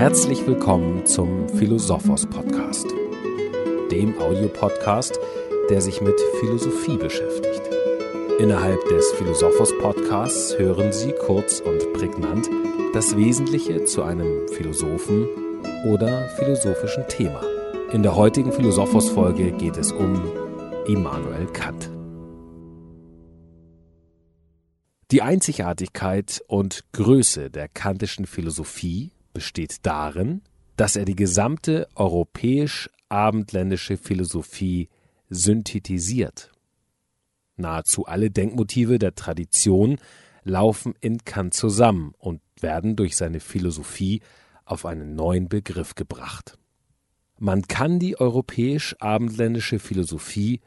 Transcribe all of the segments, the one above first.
Herzlich willkommen zum Philosophos Podcast, dem Audiopodcast, der sich mit Philosophie beschäftigt. Innerhalb des Philosophos Podcasts hören Sie kurz und prägnant das Wesentliche zu einem Philosophen oder philosophischen Thema. In der heutigen Philosophos Folge geht es um Immanuel Kant. Die Einzigartigkeit und Größe der kantischen Philosophie besteht darin, dass er die gesamte europäisch-abendländische Philosophie synthetisiert. Nahezu alle Denkmotive der Tradition laufen in Kant zusammen und werden durch seine Philosophie auf einen neuen Begriff gebracht. Man kann die europäisch-abendländische Philosophie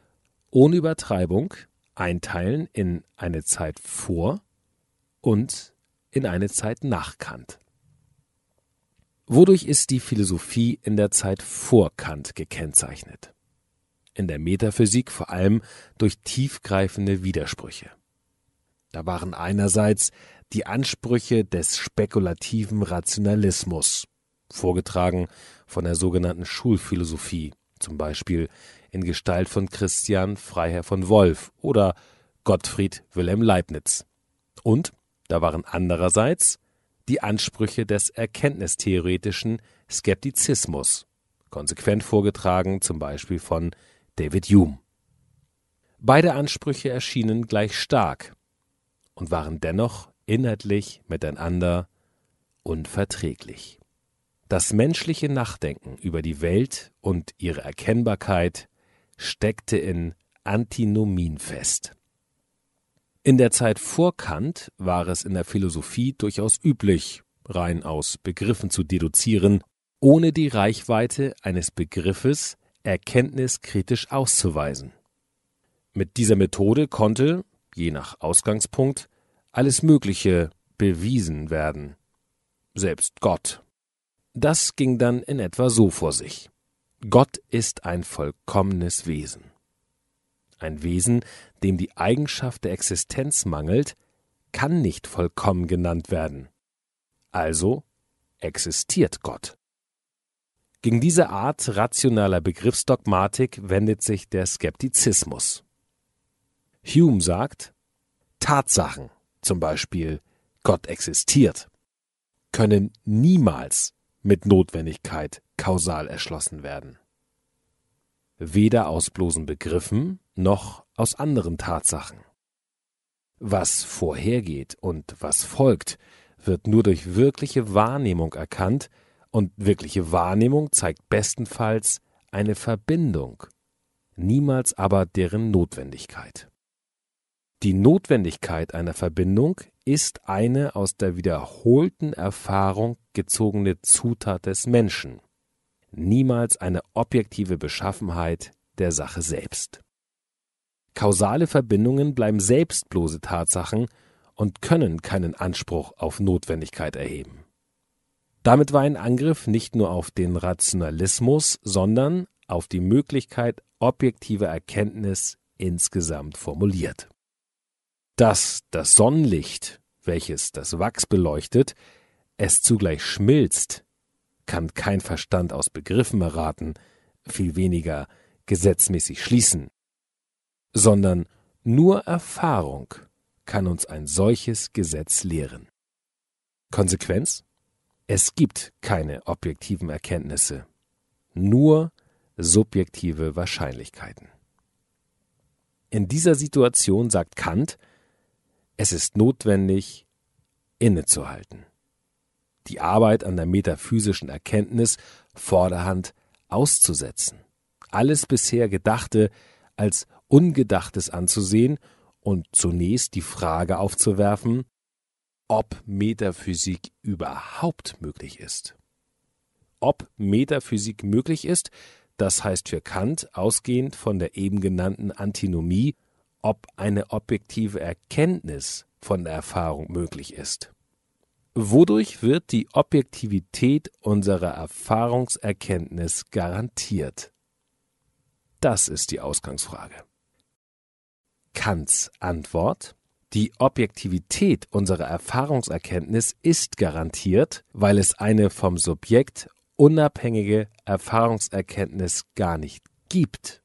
ohne Übertreibung einteilen in eine Zeit vor und in eine Zeit nach Kant. Wodurch ist die Philosophie in der Zeit vor Kant gekennzeichnet? In der Metaphysik vor allem durch tiefgreifende Widersprüche. Da waren einerseits die Ansprüche des spekulativen Rationalismus, vorgetragen von der sogenannten Schulphilosophie, zum Beispiel in Gestalt von Christian Freiherr von Wolf oder Gottfried Wilhelm Leibniz. Und da waren andererseits die Ansprüche des erkenntnistheoretischen Skeptizismus, konsequent vorgetragen zum Beispiel von David Hume. Beide Ansprüche erschienen gleich stark und waren dennoch inhaltlich miteinander unverträglich. Das menschliche Nachdenken über die Welt und ihre Erkennbarkeit steckte in Antinomien fest. In der Zeit vor Kant war es in der Philosophie durchaus üblich, rein aus Begriffen zu deduzieren, ohne die Reichweite eines Begriffes erkenntniskritisch auszuweisen. Mit dieser Methode konnte, je nach Ausgangspunkt, alles Mögliche bewiesen werden, selbst Gott. Das ging dann in etwa so vor sich. Gott ist ein vollkommenes Wesen. Ein Wesen, dem die Eigenschaft der Existenz mangelt, kann nicht vollkommen genannt werden. Also existiert Gott. Gegen diese Art rationaler Begriffsdogmatik wendet sich der Skeptizismus. Hume sagt, Tatsachen, zum Beispiel Gott existiert, können niemals mit Notwendigkeit kausal erschlossen werden. Weder aus bloßen Begriffen noch aus anderen Tatsachen. Was vorhergeht und was folgt, wird nur durch wirkliche Wahrnehmung erkannt, und wirkliche Wahrnehmung zeigt bestenfalls eine Verbindung, niemals aber deren Notwendigkeit. Die Notwendigkeit einer Verbindung ist eine aus der wiederholten Erfahrung gezogene Zutat des Menschen, niemals eine objektive Beschaffenheit der Sache selbst. Kausale Verbindungen bleiben selbstblose Tatsachen und können keinen Anspruch auf Notwendigkeit erheben. Damit war ein Angriff nicht nur auf den Rationalismus, sondern auf die Möglichkeit objektiver Erkenntnis insgesamt formuliert. Dass das Sonnenlicht, welches das Wachs beleuchtet, es zugleich schmilzt, kann kein Verstand aus Begriffen erraten, viel weniger gesetzmäßig schließen, sondern nur Erfahrung kann uns ein solches Gesetz lehren. Konsequenz? Es gibt keine objektiven Erkenntnisse, nur subjektive Wahrscheinlichkeiten. In dieser Situation sagt Kant, es ist notwendig, innezuhalten die Arbeit an der metaphysischen Erkenntnis vorderhand auszusetzen, alles bisher Gedachte als Ungedachtes anzusehen und zunächst die Frage aufzuwerfen, ob Metaphysik überhaupt möglich ist. Ob Metaphysik möglich ist, das heißt für Kant, ausgehend von der eben genannten Antinomie, ob eine objektive Erkenntnis von der Erfahrung möglich ist. Wodurch wird die Objektivität unserer Erfahrungserkenntnis garantiert? Das ist die Ausgangsfrage. Kants Antwort Die Objektivität unserer Erfahrungserkenntnis ist garantiert, weil es eine vom Subjekt unabhängige Erfahrungserkenntnis gar nicht gibt,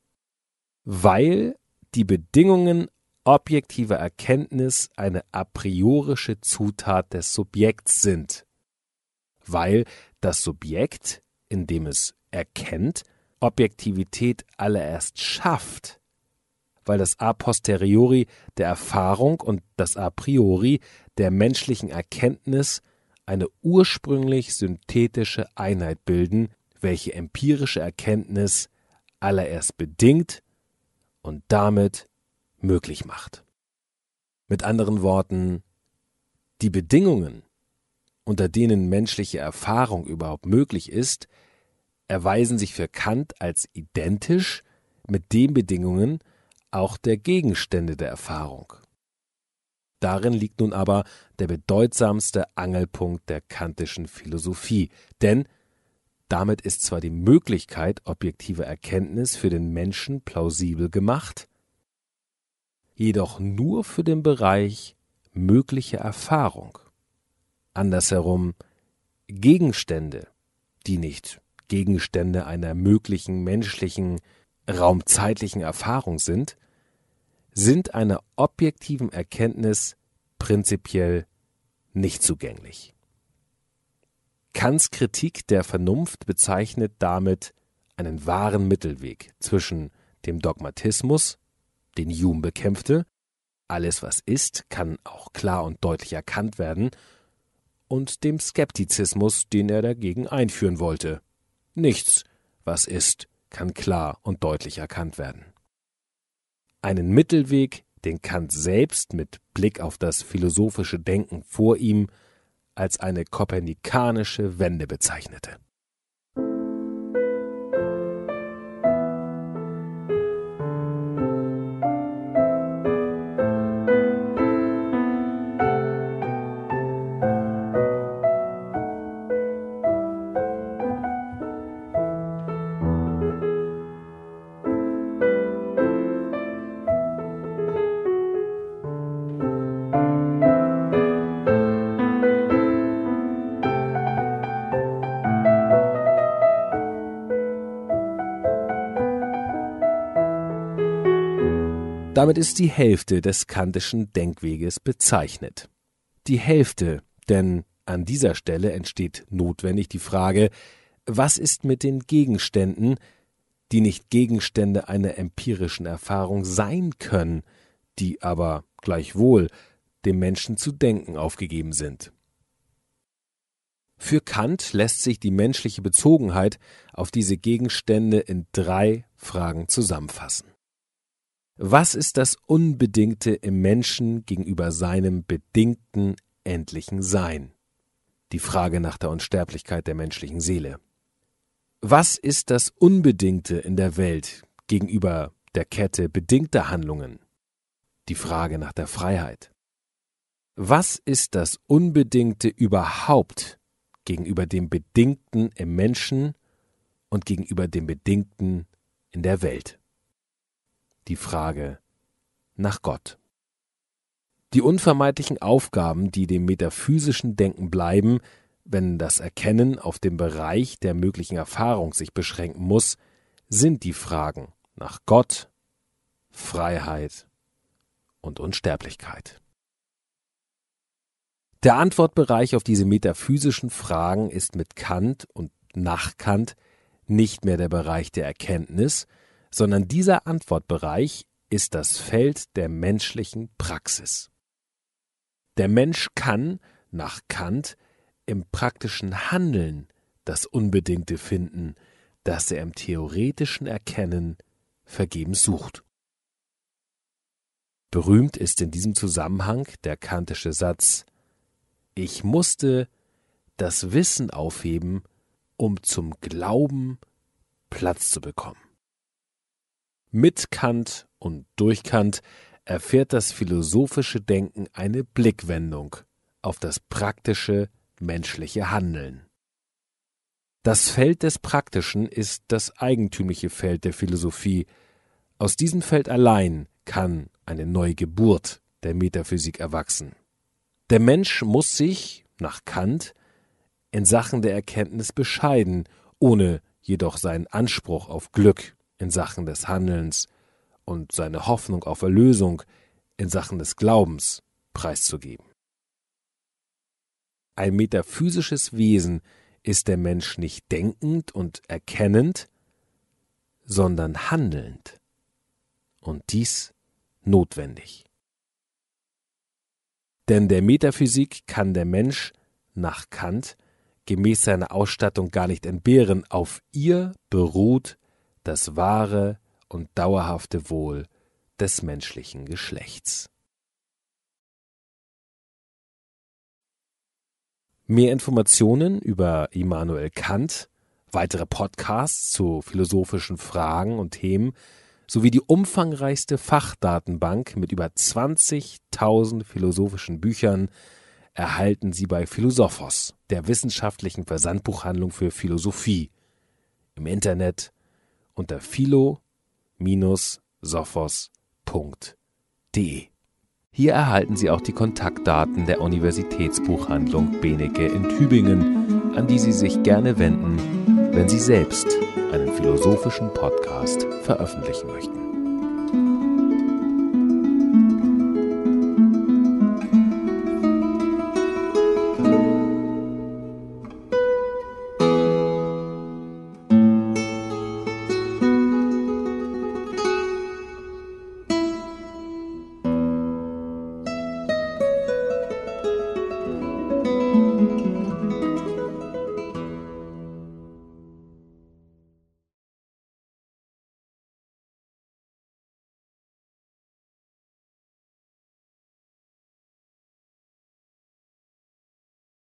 weil die Bedingungen objektiver Erkenntnis eine a priorische Zutat des Subjekts sind, weil das Subjekt, indem es erkennt, Objektivität allererst schafft, weil das a posteriori der Erfahrung und das a priori der menschlichen Erkenntnis eine ursprünglich synthetische Einheit bilden, welche empirische Erkenntnis allererst bedingt und damit möglich macht. Mit anderen Worten, die Bedingungen, unter denen menschliche Erfahrung überhaupt möglich ist, erweisen sich für Kant als identisch mit den Bedingungen auch der Gegenstände der Erfahrung. Darin liegt nun aber der bedeutsamste Angelpunkt der kantischen Philosophie, denn damit ist zwar die Möglichkeit objektiver Erkenntnis für den Menschen plausibel gemacht, jedoch nur für den Bereich mögliche Erfahrung. Andersherum, Gegenstände, die nicht Gegenstände einer möglichen menschlichen, raumzeitlichen Erfahrung sind, sind einer objektiven Erkenntnis prinzipiell nicht zugänglich. Kants Kritik der Vernunft bezeichnet damit einen wahren Mittelweg zwischen dem Dogmatismus, den Hume bekämpfte, alles was ist, kann auch klar und deutlich erkannt werden, und dem Skeptizismus, den er dagegen einführen wollte. Nichts, was ist, kann klar und deutlich erkannt werden. Einen Mittelweg, den Kant selbst mit Blick auf das philosophische Denken vor ihm als eine kopernikanische Wende bezeichnete. Damit ist die Hälfte des kantischen Denkweges bezeichnet. Die Hälfte, denn an dieser Stelle entsteht notwendig die Frage, was ist mit den Gegenständen, die nicht Gegenstände einer empirischen Erfahrung sein können, die aber gleichwohl dem Menschen zu denken aufgegeben sind. Für Kant lässt sich die menschliche Bezogenheit auf diese Gegenstände in drei Fragen zusammenfassen. Was ist das Unbedingte im Menschen gegenüber seinem bedingten endlichen Sein? Die Frage nach der Unsterblichkeit der menschlichen Seele. Was ist das Unbedingte in der Welt gegenüber der Kette bedingter Handlungen? Die Frage nach der Freiheit. Was ist das Unbedingte überhaupt gegenüber dem Bedingten im Menschen und gegenüber dem Bedingten in der Welt? Die Frage nach Gott. Die unvermeidlichen Aufgaben, die dem metaphysischen Denken bleiben, wenn das Erkennen auf dem Bereich der möglichen Erfahrung sich beschränken muss, sind die Fragen nach Gott, Freiheit und Unsterblichkeit. Der Antwortbereich auf diese metaphysischen Fragen ist mit Kant und nach Kant nicht mehr der Bereich der Erkenntnis, sondern dieser Antwortbereich ist das Feld der menschlichen Praxis. Der Mensch kann, nach Kant, im praktischen Handeln das Unbedingte finden, das er im theoretischen Erkennen vergebens sucht. Berühmt ist in diesem Zusammenhang der kantische Satz Ich musste das Wissen aufheben, um zum Glauben Platz zu bekommen. Mit Kant und durch Kant erfährt das philosophische Denken eine Blickwendung auf das praktische menschliche Handeln. Das Feld des Praktischen ist das eigentümliche Feld der Philosophie. Aus diesem Feld allein kann eine neue Geburt der Metaphysik erwachsen. Der Mensch muss sich, nach Kant, in Sachen der Erkenntnis bescheiden, ohne jedoch seinen Anspruch auf Glück in Sachen des Handelns und seine Hoffnung auf Erlösung in Sachen des Glaubens preiszugeben. Ein metaphysisches Wesen ist der Mensch nicht denkend und erkennend, sondern handelnd. Und dies notwendig. Denn der Metaphysik kann der Mensch nach Kant gemäß seiner Ausstattung gar nicht entbehren, auf ihr beruht das wahre und dauerhafte Wohl des menschlichen Geschlechts. Mehr Informationen über Immanuel Kant, weitere Podcasts zu philosophischen Fragen und Themen sowie die umfangreichste Fachdatenbank mit über 20.000 philosophischen Büchern erhalten Sie bei Philosophos, der wissenschaftlichen Versandbuchhandlung für Philosophie, im Internet unter philo-sophos.de. Hier erhalten Sie auch die Kontaktdaten der Universitätsbuchhandlung Benecke in Tübingen, an die Sie sich gerne wenden, wenn Sie selbst einen philosophischen Podcast veröffentlichen möchten.